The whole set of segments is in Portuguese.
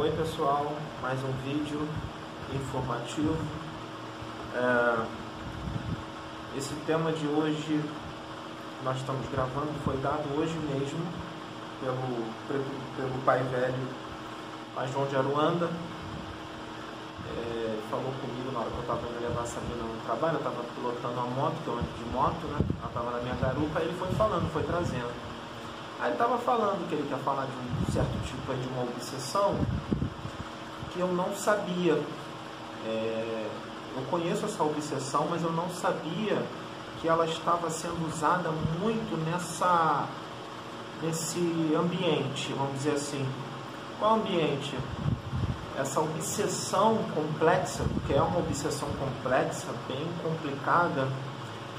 Oi pessoal, mais um vídeo informativo. É, esse tema de hoje nós estamos gravando foi dado hoje mesmo pelo, pelo pai velho Pai João de Aruanda. É, falou comigo na hora que eu estava indo levar a Sabina no trabalho, eu estava pilotando uma moto, que eu ando de moto, né? Ela estava na minha garupa, ele foi falando, foi trazendo. Aí ele estava falando que ele quer falar de um certo tipo de uma obsessão que eu não sabia. É, eu conheço essa obsessão, mas eu não sabia que ela estava sendo usada muito nessa nesse ambiente, vamos dizer assim. Qual ambiente? Essa obsessão complexa, que é uma obsessão complexa, bem complicada,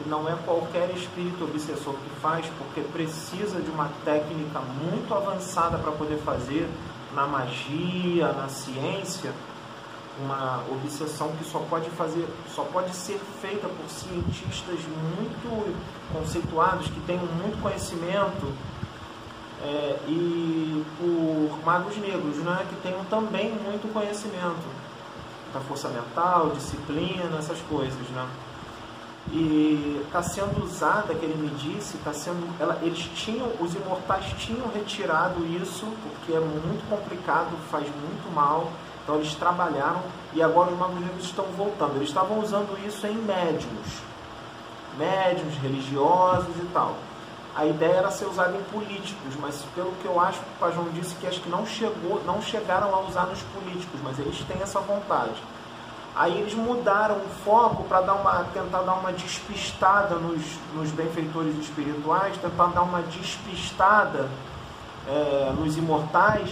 que não é qualquer espírito obsessor que faz, porque precisa de uma técnica muito avançada para poder fazer na magia, na ciência, uma obsessão que só pode fazer, só pode ser feita por cientistas muito conceituados, que tenham muito conhecimento, é, e por magos negros, né, que tenham também muito conhecimento da força mental, disciplina, essas coisas, né? E está sendo usada, que ele me disse, está sendo, ela, eles tinham, os imortais tinham retirado isso porque é muito complicado, faz muito mal, então eles trabalharam e agora os magos estão voltando. Eles estavam usando isso em médiums, médiums religiosos e tal. A ideia era ser usada em políticos, mas pelo que eu acho, o Pajão disse que acho que não chegou, não chegaram a usar nos políticos, mas eles têm essa vontade. Aí eles mudaram o foco para dar uma, tentar dar uma despistada nos, nos benfeitores espirituais, tentar dar uma despistada é, nos imortais.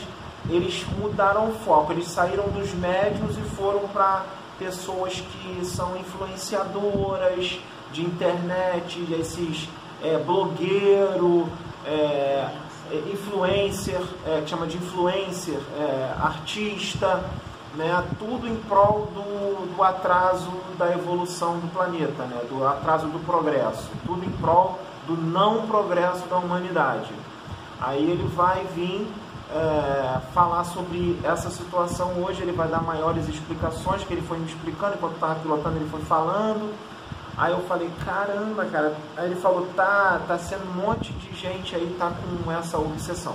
Eles mudaram o foco, eles saíram dos médios e foram para pessoas que são influenciadoras de internet, esses é, blogueiro, é, influencer, é, chama de influencer, é, artista né, tudo em prol do, do atraso da evolução do planeta, né, do atraso do progresso, tudo em prol do não progresso da humanidade. Aí ele vai vir é, falar sobre essa situação hoje, ele vai dar maiores explicações, que ele foi me explicando, enquanto estava pilotando ele foi falando. Aí eu falei, caramba, cara. Aí ele falou, tá, tá sendo um monte de gente aí tá com essa obsessão.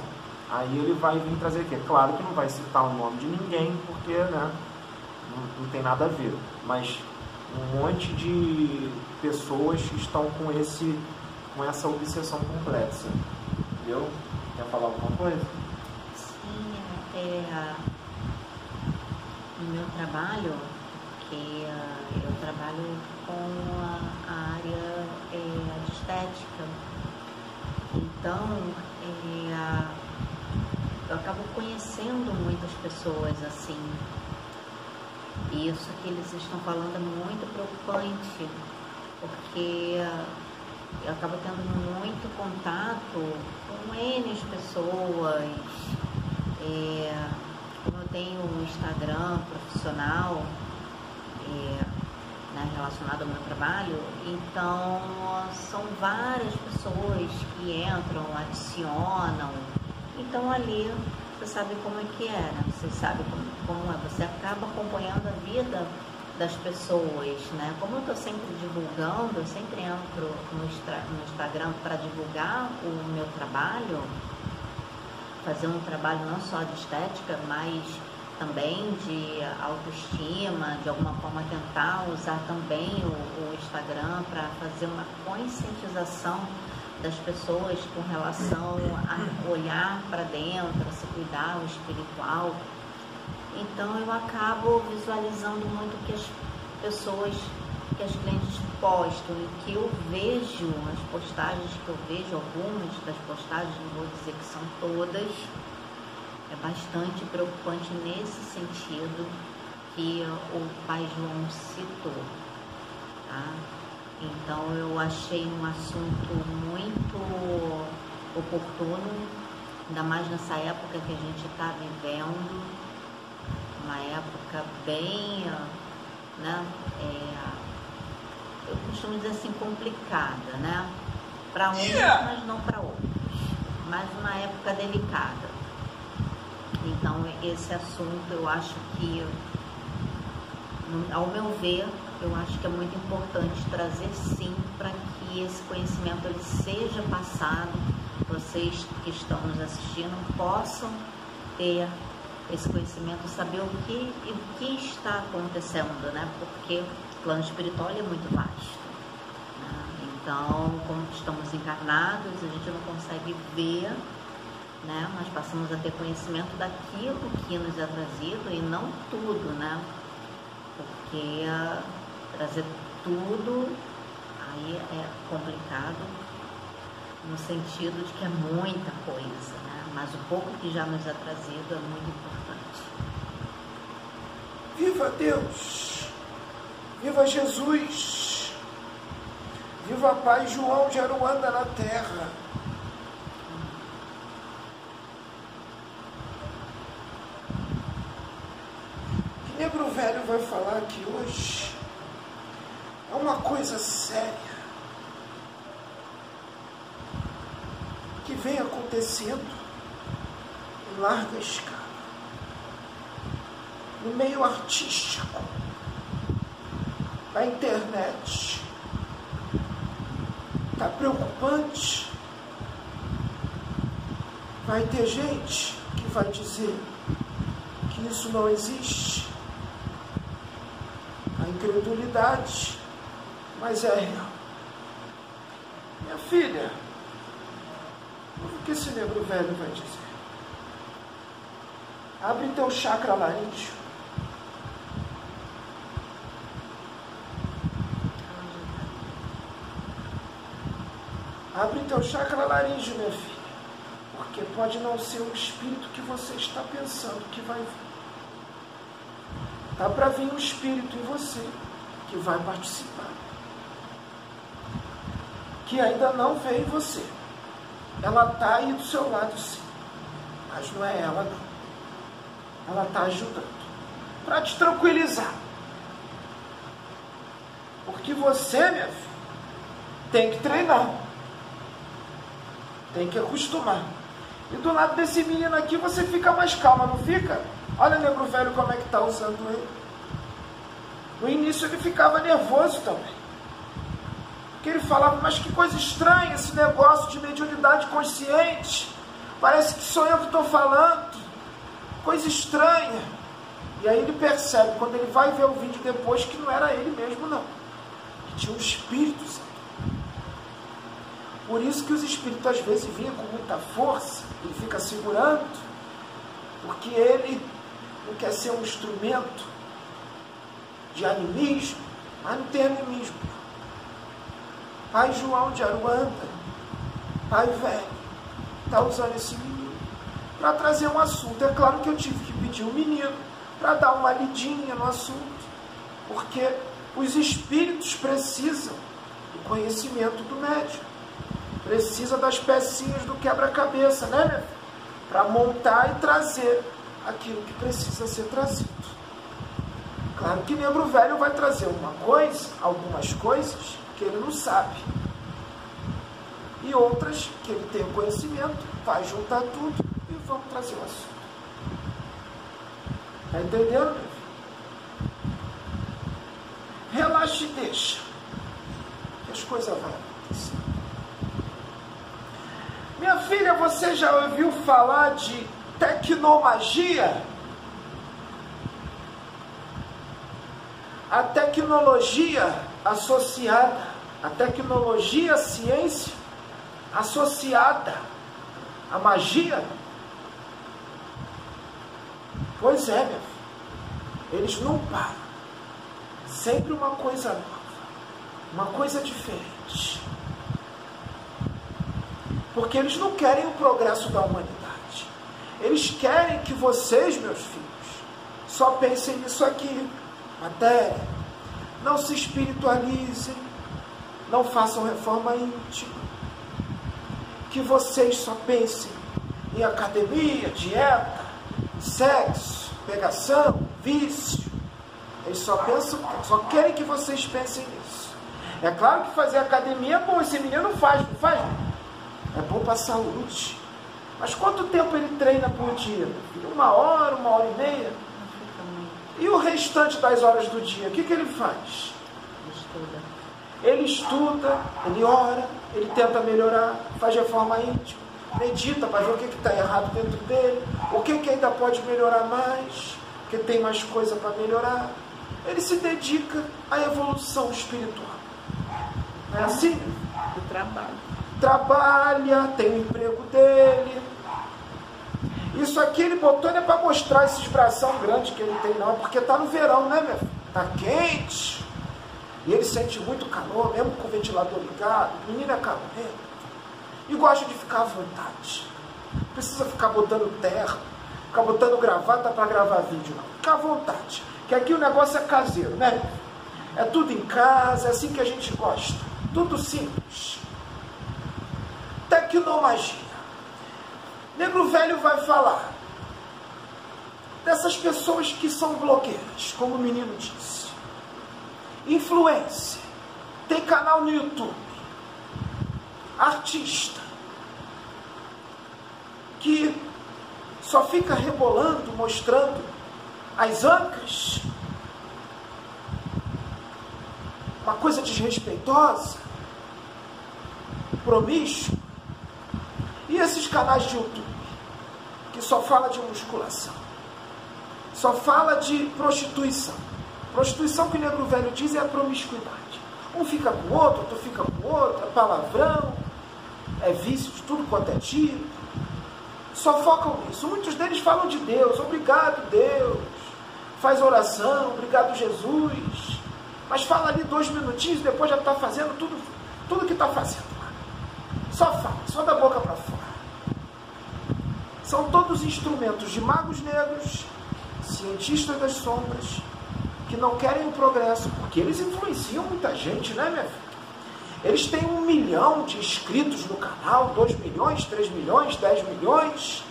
Aí ele vai vir trazer aqui. Claro que não vai citar o nome de ninguém, porque né, não, não tem nada a ver. Mas um monte de pessoas estão com, esse, com essa obsessão complexa. Entendeu? Quer falar alguma coisa? Sim, é, no meu trabalho, que eu trabalho com a, área é, de estética. Então, é, eu acabo conhecendo muitas pessoas assim. E isso que eles estão falando é muito preocupante, porque eu acabo tendo muito contato com N pessoas. É, como eu tenho um Instagram profissional é, né, relacionado ao meu trabalho, então são várias pessoas que entram, adicionam então ali você sabe como é que né? Você sabe como, como é. Você acaba acompanhando a vida das pessoas, né? Como eu estou sempre divulgando, eu sempre entro no, no Instagram para divulgar o meu trabalho, fazer um trabalho não só de estética, mas também de autoestima, de alguma forma tentar usar também o, o Instagram para fazer uma conscientização das pessoas com relação a olhar para dentro, a se cuidar, o espiritual. Então eu acabo visualizando muito que as pessoas, que as clientes postam e que eu vejo, as postagens que eu vejo, algumas das postagens, não vou dizer que são todas, é bastante preocupante nesse sentido que o pai João citou. Tá? Então eu achei um assunto muito oportuno, ainda mais nessa época que a gente está vivendo, uma época bem, né, é, eu costumo dizer assim, complicada, né? Para uns, mas não para outros. Mas uma época delicada. Então, esse assunto eu acho que, ao meu ver, eu acho que é muito importante trazer sim para que esse conhecimento ele seja passado, vocês que estão nos assistindo possam ter esse conhecimento, saber o que, o que está acontecendo, né? Porque o plano espiritual é muito vasto. Né? Então, como estamos encarnados, a gente não consegue ver, né? Mas passamos a ter conhecimento daquilo que nos é trazido e não tudo, né? Porque trazer tudo aí é complicado no sentido de que é muita coisa, né? Mas o pouco que já nos é trazido é muito importante. Viva Deus! Viva Jesus! Viva Pai João de Aruanda na terra! O que Negro Velho vai falar aqui hoje é uma coisa séria. que vem acontecendo em larga escala. No meio artístico, na internet. Está preocupante. Vai ter gente que vai dizer que isso não existe. A incredulidade, mas é real. Minha filha, o que esse negro velho vai dizer? Abre teu chakra laríngeo. Abre teu chakra laríngeo, minha filha. Porque pode não ser o espírito que você está pensando que vai vir. Dá para vir um espírito em você que vai participar. Que ainda não veio em você. Ela está aí do seu lado, sim. Mas não é ela, não. Ela está ajudando. Para te tranquilizar. Porque você, minha filha, tem que treinar. Tem que acostumar. E do lado desse menino aqui você fica mais calma, não fica? Olha o negro velho como é que está usando ele. No início ele ficava nervoso também que ele falava, mas que coisa estranha esse negócio de mediunidade consciente. Parece que sou eu que estou falando. Coisa estranha. E aí ele percebe, quando ele vai ver o vídeo depois, que não era ele mesmo, não. Que tinha um espírito Por isso que os espíritos às vezes vinham com muita força, ele fica segurando, porque ele não quer ser um instrumento de animismo, mas não tem animismo. Pai João de Aruanda, pai velho, está usando esse menino para trazer um assunto. É claro que eu tive que pedir um menino para dar uma lidinha no assunto, porque os espíritos precisam do conhecimento do médium, precisa das pecinhas do quebra-cabeça, né, Para montar e trazer aquilo que precisa ser trazido. Claro que negro velho vai trazer uma coisa, algumas coisas, que ele não sabe. E outras que ele tem o conhecimento, vai juntar tudo e vamos trazer o assunto. Está entendendo, Relaxa e deixa. Que as coisas vão acontecer. Minha filha, você já ouviu falar de tecnomagia? A tecnologia associada, a tecnologia, a ciência associada à magia. Pois é, meu filho. Eles não param. Sempre uma coisa nova, uma coisa diferente. Porque eles não querem o progresso da humanidade. Eles querem que vocês, meus filhos, só pensem nisso aqui: matéria, não se espiritualizem, não façam reforma íntima, que vocês só pensem em academia, dieta, sexo, pegação, vício. Eles só pensam, só querem que vocês pensem nisso. É claro que fazer academia é bom, esse menino faz, não faz? É bom para a saúde. Mas quanto tempo ele treina por dia? Uma hora, uma hora e meia? E o restante das horas do dia, o que, que ele faz? Estuda. Ele estuda, ele ora, ele tenta melhorar, faz reforma íntima, medita para ver o que está errado dentro dele, o que, que ainda pode melhorar mais, porque tem mais coisa para melhorar. Ele se dedica à evolução espiritual. Não é assim? Do trabalho. Trabalha, tem o emprego dele. Isso aqui ele botou não é para mostrar esses bração grande que ele tem, não, é porque está no verão, né, meu? Está quente. E ele sente muito calor, mesmo com o ventilador ligado. O menino é calorento. E gosta de ficar à vontade. Precisa ficar botando terra, ficar botando gravata para gravar vídeo, não. Fica à vontade. Que aqui o negócio é caseiro, né? É tudo em casa, é assim que a gente gosta. Tudo simples. Tecnomagia. Negro Velho vai falar dessas pessoas que são blogueiras, como o menino disse. Influência. Tem canal no YouTube. Artista. Que só fica rebolando, mostrando as ancas. Uma coisa desrespeitosa. Promíscuo. E esses canais de YouTube, que só fala de musculação, só fala de prostituição. Prostituição que o negro velho diz é a promiscuidade. Um fica com o outro, outro fica com o outro, é palavrão, é vício de tudo quanto é tipo. Só focam nisso. Muitos deles falam de Deus, obrigado Deus, faz oração, obrigado Jesus. Mas fala ali dois minutinhos depois já está fazendo tudo, tudo que está fazendo. Só fala, só da boca para fora. São todos instrumentos de magos negros, cientistas das sombras, que não querem o progresso, porque eles influenciam muita gente, né, minha filha? Eles têm um milhão de inscritos no canal, dois milhões, três milhões, dez milhões,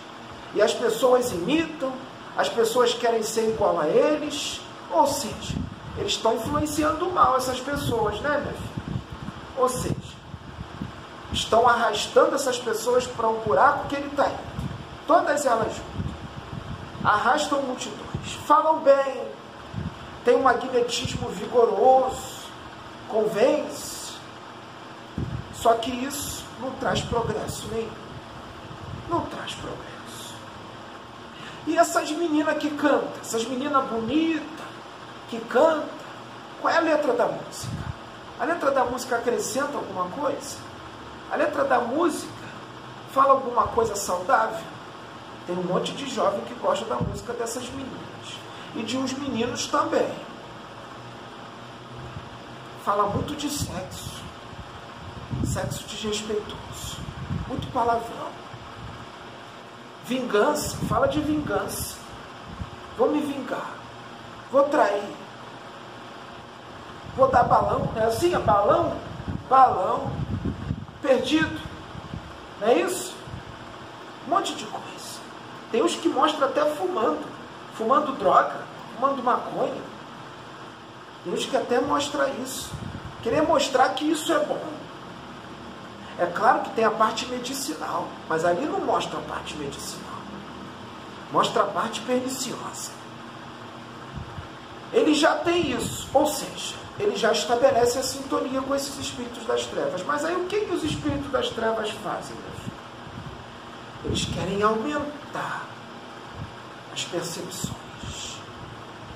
e as pessoas imitam, as pessoas querem ser igual a eles, ou seja, eles estão influenciando mal essas pessoas, né, minha filha? Ou seja, estão arrastando essas pessoas para um buraco que ele está indo. Todas elas. Arrastam multidões. Falam bem. Tem um magnetismo vigoroso. Convence. Só que isso não traz progresso nenhum. Não traz progresso. E essas meninas que cantam, essas meninas bonitas que cantam, qual é a letra da música? A letra da música acrescenta alguma coisa? A letra da música fala alguma coisa saudável? Tem um monte de jovem que gosta da música dessas meninas. E de uns meninos também. Fala muito de sexo. Sexo desrespeitoso. Muito palavrão. Vingança. Fala de vingança. Vou me vingar. Vou trair. Vou dar balão. É assim? É balão? Balão. Perdido. Não é isso? Um monte de coisa. Tem os que mostram até fumando, fumando droga, fumando maconha. Os que até mostram isso. Querer mostrar que isso é bom. É claro que tem a parte medicinal, mas ali não mostra a parte medicinal. Mostra a parte perniciosa. Ele já tem isso, ou seja, ele já estabelece a sintonia com esses espíritos das trevas. Mas aí o que, que os espíritos das trevas fazem? Eles querem aumentar as percepções,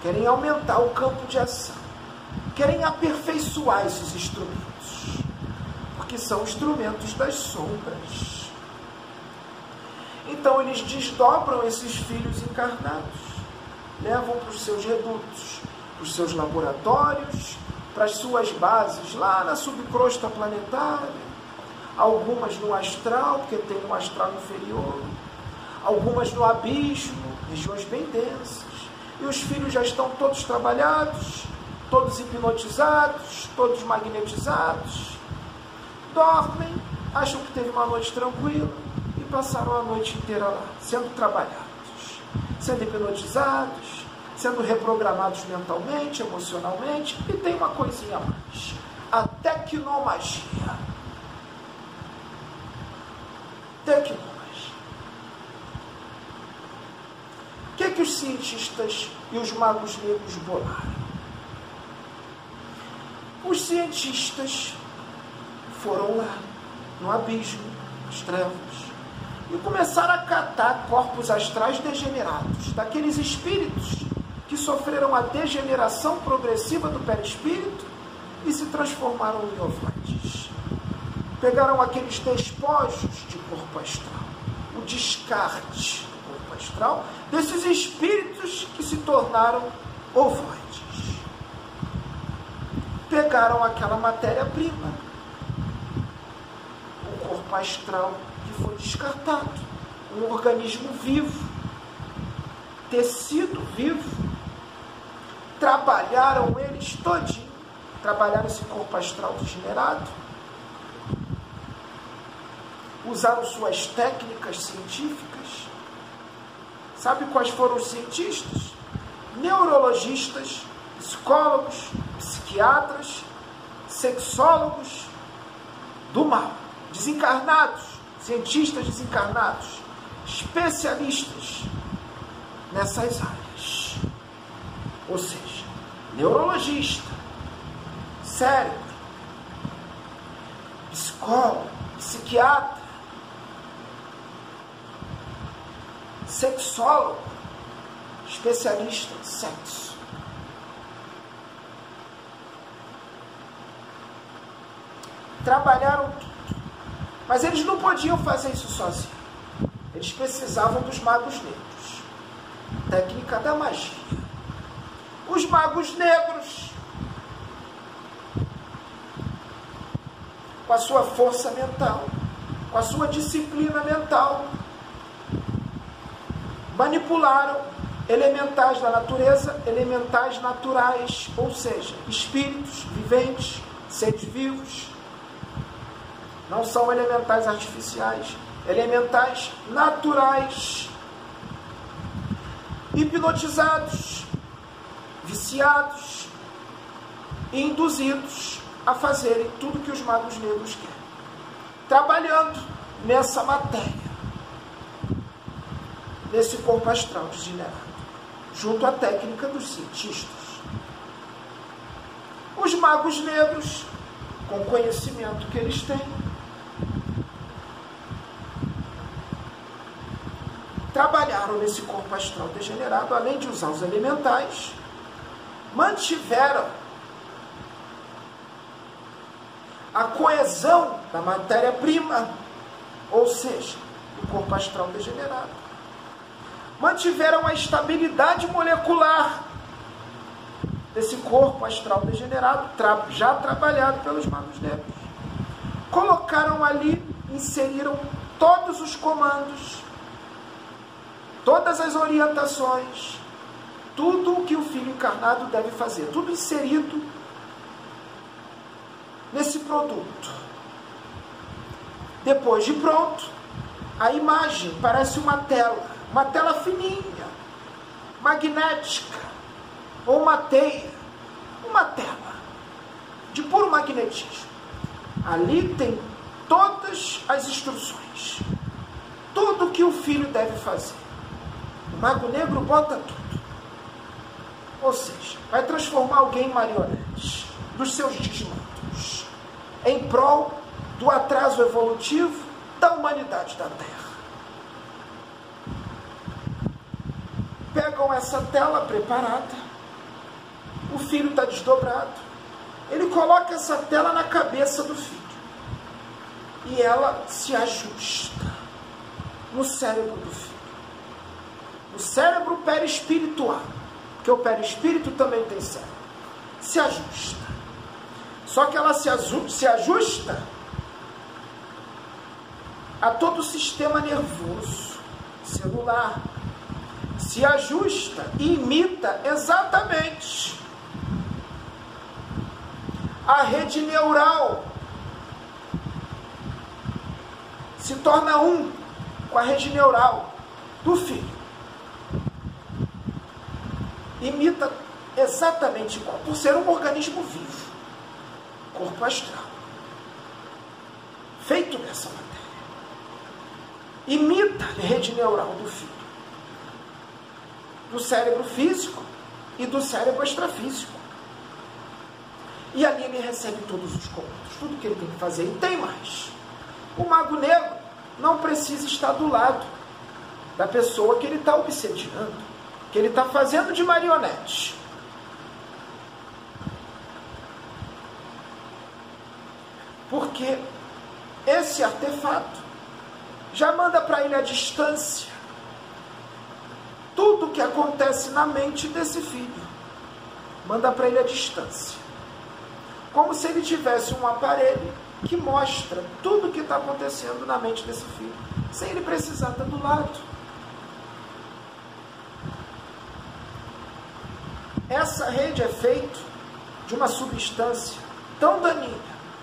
querem aumentar o campo de ação, querem aperfeiçoar esses instrumentos, porque são instrumentos das sombras. Então eles desdobram esses filhos encarnados, levam para os seus redutos, para os seus laboratórios, para as suas bases lá na subcrosta planetária. Algumas no astral, porque tem um astral inferior, algumas no abismo, regiões bem densas. E os filhos já estão todos trabalhados, todos hipnotizados, todos magnetizados. Dormem, acham que teve uma noite tranquila e passaram a noite inteira lá, sendo trabalhados, sendo hipnotizados, sendo reprogramados mentalmente, emocionalmente, e tem uma coisinha a mais: a tecnomagia tecnologia. Que, os cientistas e os magos negros bolaram? Os cientistas foram lá, no abismo, nas trevas, e começaram a catar corpos astrais degenerados, daqueles espíritos que sofreram a degeneração progressiva do perispírito e se transformaram em ovoides. Pegaram aqueles despojos de corpo astral, o descarte do corpo astral, desses espíritos que se tornaram ovoides. Pegaram aquela matéria-prima, o corpo astral que foi descartado, um organismo vivo, tecido vivo, trabalharam eles todinho, trabalharam esse corpo astral degenerado, usaram suas técnicas científicas. Sabe quais foram os cientistas? Neurologistas, psicólogos, psiquiatras, sexólogos do mal, desencarnados, cientistas desencarnados, especialistas nessas áreas. Ou seja, neurologista, cérebro, psicólogo, psiquiatra, sexólogo, especialista em sexo. Trabalharam tudo. Mas eles não podiam fazer isso sozinhos. Eles precisavam dos magos negros. Técnica da magia. Os magos negros, com a sua força mental, com a sua disciplina mental, manipularam elementais da natureza, elementais naturais, ou seja, espíritos viventes, seres vivos. Não são elementais artificiais, elementais naturais. Hipnotizados, viciados e induzidos a fazerem tudo que os magos negros querem. Trabalhando nessa matéria nesse corpo astral degenerado, junto à técnica dos cientistas. Os magos negros, com o conhecimento que eles têm, trabalharam nesse corpo astral degenerado, além de usar os elementais, mantiveram a coesão da matéria-prima, ou seja, o corpo astral degenerado mantiveram a estabilidade molecular desse corpo astral degenerado, já trabalhado pelos magos negros. Colocaram ali, inseriram todos os comandos, todas as orientações, tudo o que o filho encarnado deve fazer, tudo inserido nesse produto. Depois de pronto, a imagem parece uma tela uma tela fininha, magnética, ou uma teia, uma tela de puro magnetismo. Ali tem todas as instruções, tudo que o filho deve fazer. O Mago Negro bota tudo. Ou seja, vai transformar alguém em marionete dos seus desmandos, em prol do atraso evolutivo da humanidade da Terra. Pegam essa tela preparada, o filho está desdobrado, ele coloca essa tela na cabeça do filho. E ela se ajusta no cérebro do filho, no cérebro perispiritual, porque o perispírito também tem cérebro, se ajusta. Só que ela se, se ajusta a todo o sistema nervoso, celular, se ajusta e imita exatamente a rede neural. Se torna um com a rede neural do filho. Imita exatamente igual, por ser um organismo vivo, corpo astral, feito dessa matéria. Imita a rede neural do filho do cérebro físico e do cérebro extrafísico. E ali ele recebe todos os comandos, tudo que ele tem que fazer. E tem mais. O mago negro não precisa estar do lado da pessoa que ele está obsediando, que ele está fazendo de marionete. Porque esse artefato já manda para ele a distância tudo o que acontece na mente desse filho. Manda para ele a distância. Como se ele tivesse um aparelho que mostra tudo o que está acontecendo na mente desse filho, sem ele precisar estar do lado. Essa rede é feita de uma substância tão daninha,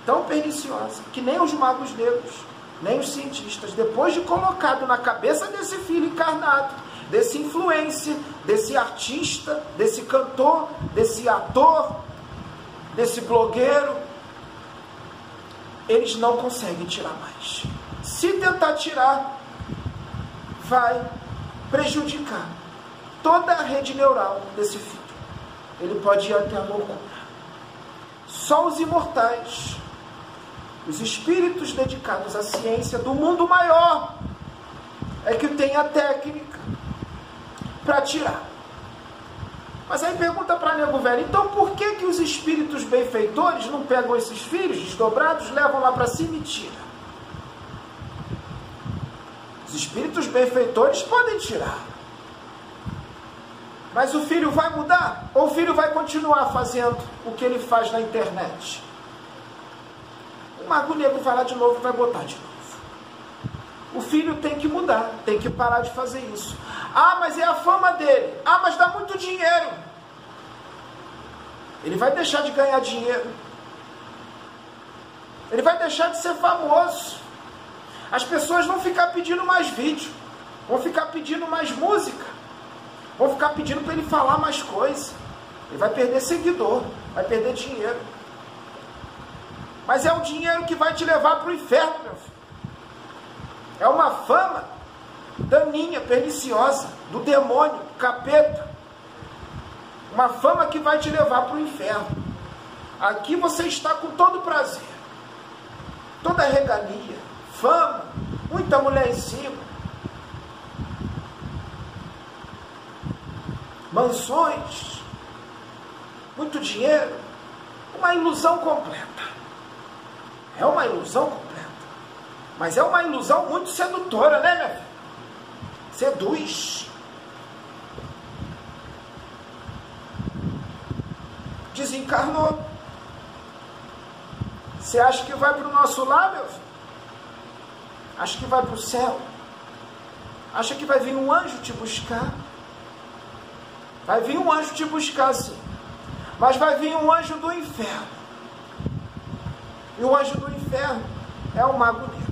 tão perniciosa, que nem os magos negros, nem os cientistas, depois de colocado na cabeça desse filho encarnado, desse influência, desse artista, desse cantor, desse ator, desse blogueiro, eles não conseguem tirar mais. Se tentar tirar, vai prejudicar toda a rede neural desse filho. Ele pode ir até a loucura. Só os imortais, os espíritos dedicados à ciência do mundo maior, é que tem a técnica para tirar. Mas aí pergunta para nego velho, então por que, que os espíritos benfeitores não pegam esses filhos desdobrados, levam lá para cima e tiram? Os espíritos benfeitores podem tirar. Mas o filho vai mudar? Ou o filho vai continuar fazendo o que ele faz na internet? O mago negro vai lá de novo e vai botar de novo. O filho tem que mudar, tem que parar de fazer isso. Ah, mas é a fama dele. Ah, mas dá muito dinheiro. Ele vai deixar de ganhar dinheiro. Ele vai deixar de ser famoso. As pessoas vão ficar pedindo mais vídeo, vão ficar pedindo mais música, vão ficar pedindo para ele falar mais coisa. Ele vai perder seguidor, vai perder dinheiro. Mas é o dinheiro que vai te levar para o inferno, meu filho. É uma fama daninha, perniciosa, do demônio, capeta. Uma fama que vai te levar para o inferno. Aqui você está com todo prazer, toda regalia, fama, muita mulher em cima, mansões, muito dinheiro, uma ilusão completa. É uma ilusão completa. Mas é uma ilusão muito sedutora, né, filha? seduz. Desencarnou. Você acha que vai para o nosso lar, meu filho? Acha que vai para o céu? Acha que vai vir um anjo te buscar? Vai vir um anjo te buscar, sim. Mas vai vir um anjo do inferno. E o anjo do inferno é o mago negro.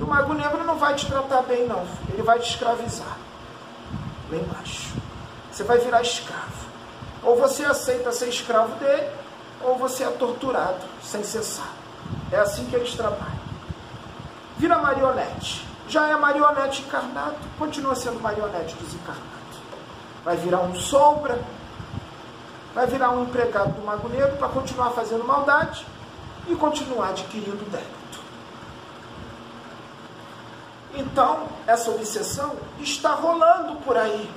O mago negro não vai te tratar bem, não. Ele vai te escravizar. Lá embaixo. Você vai virar escravo. Ou você aceita ser escravo dele, ou você é torturado sem cessar. É assim que eles trabalham. Vira marionete. Já é marionete encarnado, continua sendo marionete desencarnado. Vai virar um sombra, vai virar um empregado do Mago Negro para continuar fazendo maldade e continuar adquirindo débito. Então, essa obsessão está rolando por aí.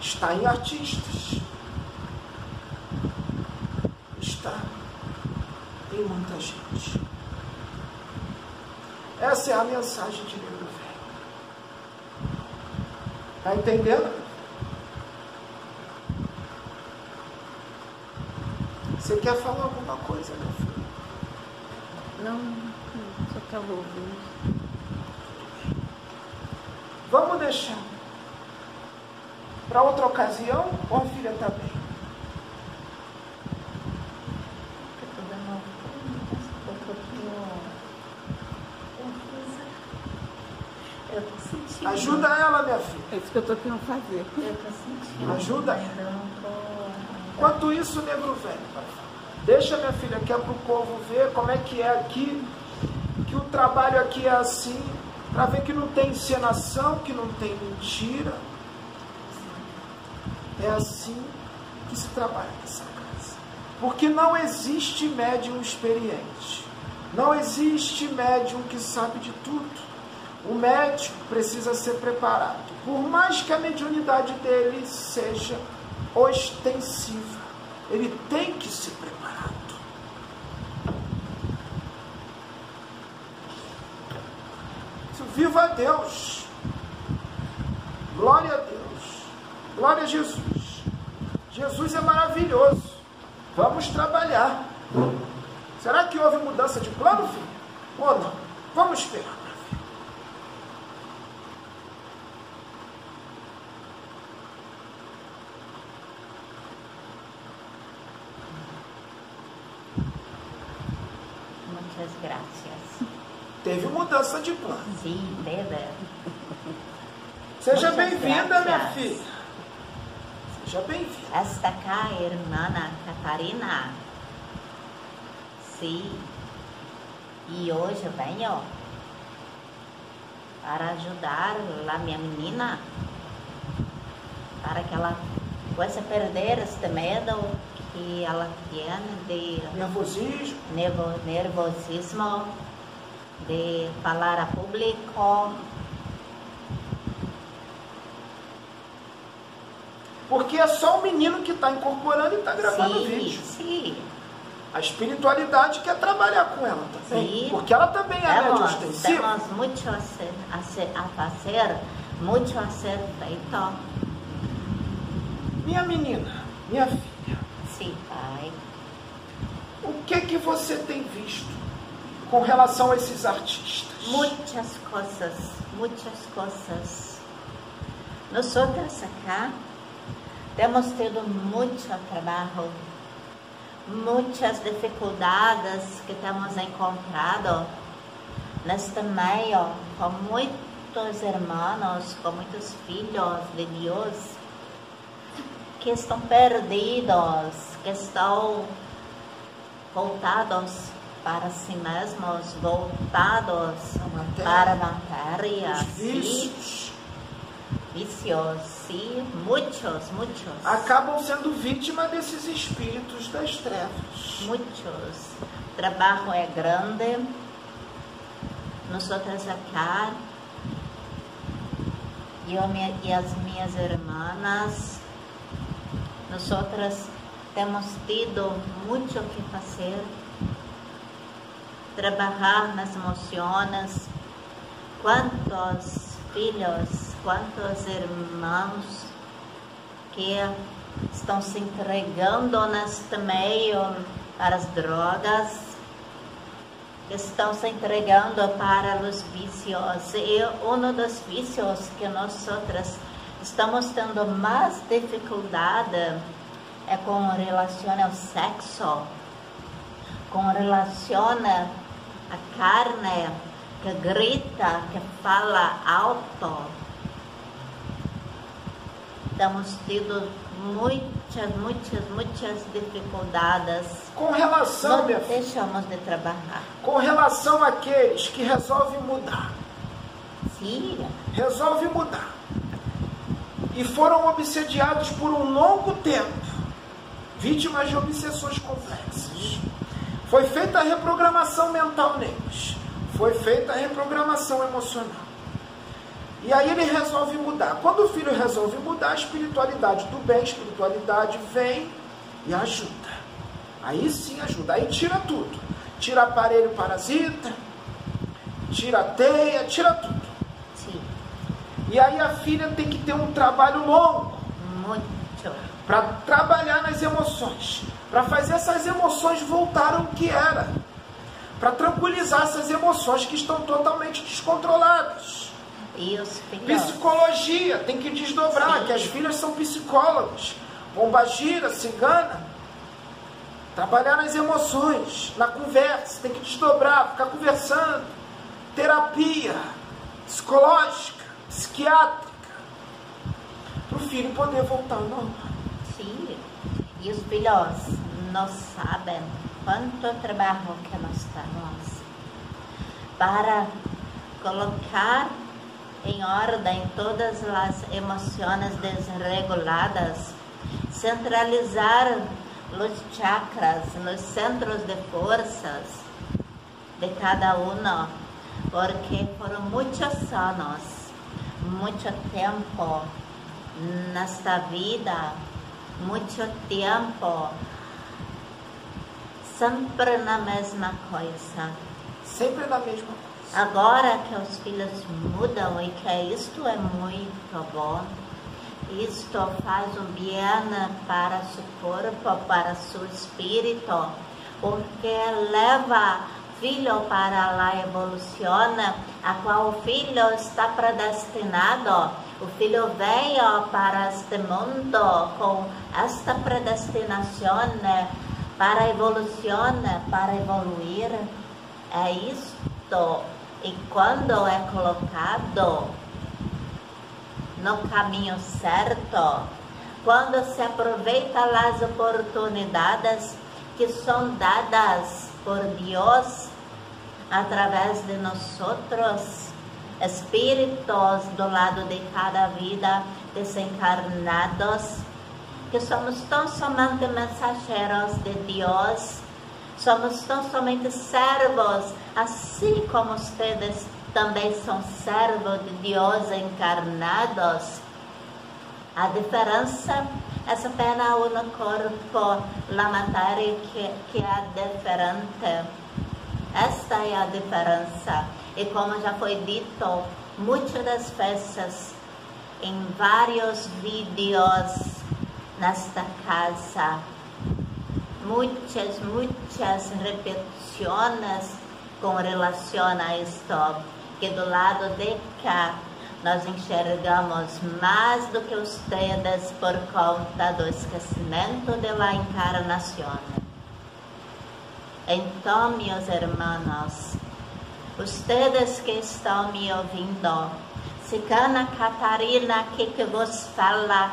Está em artistas. Está em muita gente. Essa é a mensagem de velho. Está entendendo? Você quer falar alguma coisa, meu? Não, só estava ouvindo. Vamos deixar para outra ocasião ou a filha está bem? Ajuda ela, minha filha. É isso que eu tô querendo fazer. Eu tô sentindo. Ajuda. Tô. Enquanto isso, negro velho, Deixa minha filha que é para o povo ver como é que é aqui, que o trabalho aqui é assim, para ver que não tem encenação, que não tem mentira. É assim que se trabalha nessa casa. Porque não existe médium experiente. Não existe médium que sabe de tudo. O médico precisa ser preparado. Por mais que a mediunidade dele seja ostensiva, ele tem que ser preparado. Viva Deus! Glória a Deus! Glória a Jesus! Jesus é maravilhoso. Vamos trabalhar. Será que houve mudança de plano, filho? Ou não? Vamos esperar. Muitas graças. Teve mudança de plano. Sim, teve. Seja bem-vinda, minha filha. Seja bem-vinda. Esta cá, irmã Catarina. Sim. E hoje venho para ajudar a minha menina para que ela possa perder este medo que ela tem de Nervosismo. De falar a público. Porque é só o menino que está incorporando e está gravando o Sim, vídeo. sim. A espiritualidade quer trabalhar com ela também. Sim. Porque ela também é Temos, ostensiva. temos muito a, ser, a, ser, a fazer, muito a ser feito. Minha menina, minha filha, Sim, pai. o que que você tem visto com relação a esses artistas? Muitas coisas, muitas coisas. Nós outras acá temos tido muito trabalho, muitas dificuldades que temos encontrado neste meio com muitos irmãos, com muitos filhos de Deus que estão perdidos, que estão voltados para si mesmos, voltados para a matéria, sim, vícios. Sim, muitos, muitos, acabam sendo vítima desses espíritos das trevas. muitos. O trabalho é grande. Nós outras acá, eu e as minhas irmãs, nós outras temos tido muito o que fazer, trabalhar nas emoções. Quantos filhos, quantos irmãos que estão se entregando neste meio para as drogas, estão se entregando para os vícios. E um dos vícios que nós outras estamos tendo mais dificuldade é com relação ao sexo, com relação à carne que grita, que fala alto. Temos tido muitas, muitas, muitas dificuldades. Com relação, Não minha filha, deixamos de trabalhar. com relação àqueles que resolvem mudar, Sim, resolvem mudar e foram obsediados por um longo tempo, vítimas de obsessões complexas. Foi feita a reprogramação mental neles, foi feita a reprogramação emocional. E aí ele resolve mudar. Quando o filho resolve mudar, a espiritualidade do bem, a espiritualidade vem e ajuda. Aí sim ajuda. Aí tira tudo. Tira aparelho parasita, tira teia, tira tudo. sim, E aí a filha tem que ter um trabalho longo muito. Para trabalhar nas emoções, para fazer essas emoções voltar ao que era, para tranquilizar essas emoções que estão totalmente descontroladas. Filhos. Psicologia, tem que desdobrar, Sim. que as filhas são psicólogas. Pombagira, cigana. Trabalhar nas emoções, na conversa, tem que desdobrar, ficar conversando. Terapia psicológica, psiquiátrica. Para o filho poder voltar ao normal. E os filhos não sabem quanto trabalho que nós temos. Para colocar em ordem todas as emoções desreguladas, centralizar os chakras nos centros de forças de cada um, porque por muitos anos, muito tempo nesta vida, muito tempo, sempre na mesma coisa. Sempre na mesma coisa. Agora que os filhos mudam e que isto é muito bom, isto faz um bem para seu corpo, para seu espírito, porque leva filho para a evolução, a qual o filho está predestinado. O filho veio para este mundo com esta predestinação para a evolução, para evoluir. É isto e quando é colocado no caminho certo, quando se aproveita as oportunidades que são dadas por Deus através de nós outros espíritos do lado de cada vida desencarnados, que somos tão somente mensageiros de Deus Somos tão somente servos, assim como vocês também são servos de Deus encarnados. A diferença é apenas o corpo, a matéria que, que é diferente. Esta é a diferença. E como já foi dito muitas das vezes em vários vídeos nesta casa, muitas, muitas repetições com relação a isto, que do lado de cá nós enxergamos mais do que ustedes por conta do esquecimento da encarnação. Então, meus irmãos, ustedes que estão me ouvindo, se Ana Catarina aqui que vos fala,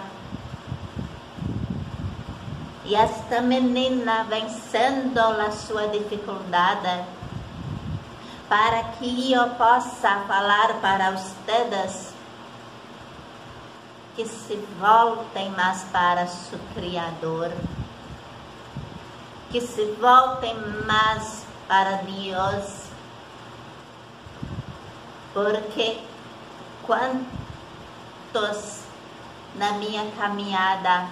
e esta menina vencendo a sua dificuldade, para que eu possa falar para vocês que se voltem mais para o Criador, que se voltem mais para Deus, porque quantos na minha caminhada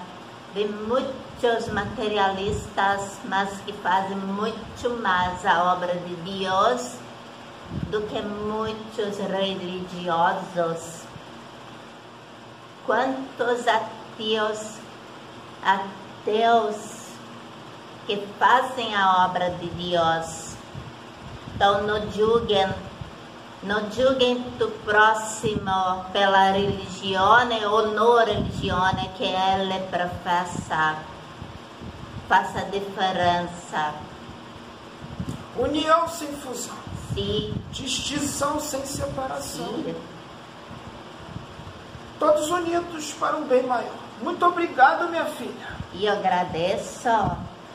muito muitos materialistas, mas que fazem muito mais a obra de Deus do que muitos religiosos. Quantos ateus, ateus que fazem a obra de Deus. Então, não julguem não julguem tu próximo pela religião ou não religião que ele professa faça diferença. União sem fusão. Sim. Distinção sem separação. Sim. Todos unidos para um bem maior. Muito obrigado, minha filha. E eu agradeço.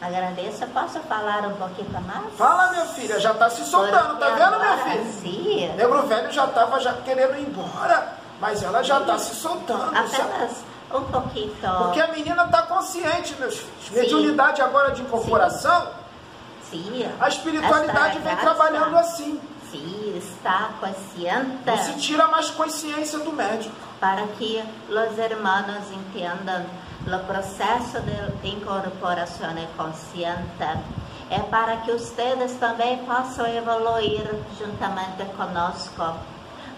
Agradeço. Posso falar um pouquinho mais? Fala, minha filha. Já está se soltando, tá vendo, minha filha? Sim. Negro velho já estava já querendo ir embora, mas ela já está se soltando. Apenas um pouquinho. Porque a menina está consciente, meus filhos. Mediunidade agora de incorporação. Sim. A espiritualidade vem trabalhando assim. Sim, está consciente. Não se tira mais consciência do médico. Para que os irmãos entendam o processo de incorporação consciente é para que vocês também possam evoluir juntamente conosco,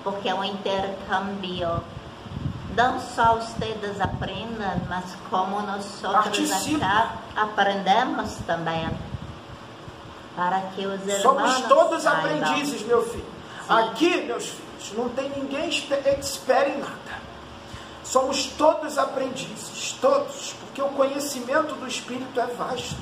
porque é um intercâmbio não só vocês aprendem, mas como nós acá aprendemos também. Para que os irmãos Somos todos saibam. aprendizes, meu filho. Sim. Aqui, meus filhos, não tem ninguém expert em nada. Somos todos aprendizes, todos, porque o conhecimento do Espírito é vasto.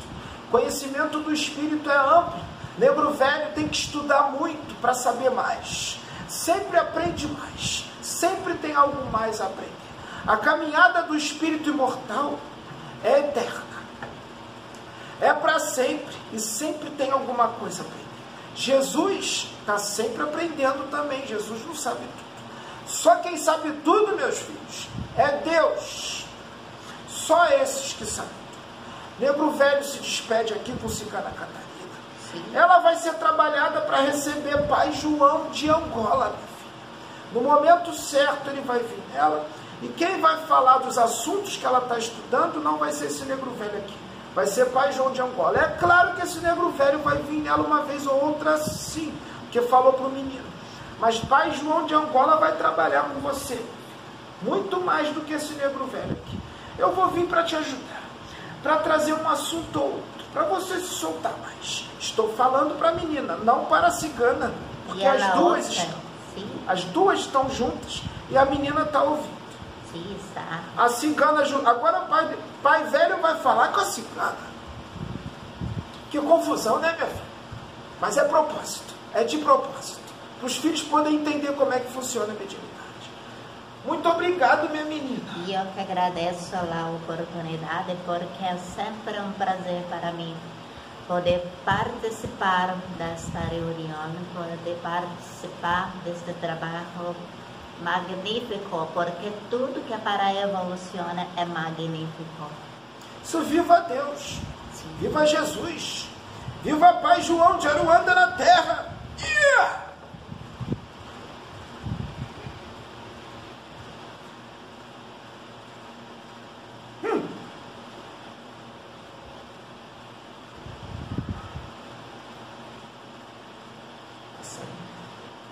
O conhecimento do Espírito é amplo. Negro velho tem que estudar muito para saber mais. Sempre aprende mais sempre tem algo mais a aprender. A caminhada do espírito imortal é eterna. É para sempre e sempre tem alguma coisa a aprender. Jesus está sempre aprendendo também. Jesus não sabe tudo. Só quem sabe tudo, meus filhos, é Deus. Só esses que sabem tudo. Negro velho se despede aqui com Cicana Catarina. Ela vai ser trabalhada para receber Pai João de Angola, meu filho. No momento certo ele vai vir nela. E quem vai falar dos assuntos que ela está estudando não vai ser esse negro velho aqui. Vai ser Pai João de Angola. É claro que esse negro velho vai vir nela uma vez ou outra sim, porque falou para o menino. Mas Pai João de Angola vai trabalhar com você. Muito mais do que esse negro velho aqui. Eu vou vir para te ajudar. Para trazer um assunto ou outro. Para você se soltar mais. Estou falando para a menina, não para a cigana. Porque as duas outra? estão. Sim. As duas estão juntas e a menina está ouvindo. Sim, está. A cigana. Agora o pai, pai velho vai falar com a cigana. Que confusão, né, minha filha? Mas é propósito. É de propósito. Para os filhos poderem entender como é que funciona a mediunidade. Muito obrigado, minha menina. E eu que agradeço a oportunidade, porque é sempre um prazer para mim poder participar desta reunião, poder participar deste trabalho magnífico, porque tudo que é para evoluciona é magnífico. Isso viva Deus, Sim. viva Jesus, viva Pai João de Aruanda na terra. Yeah!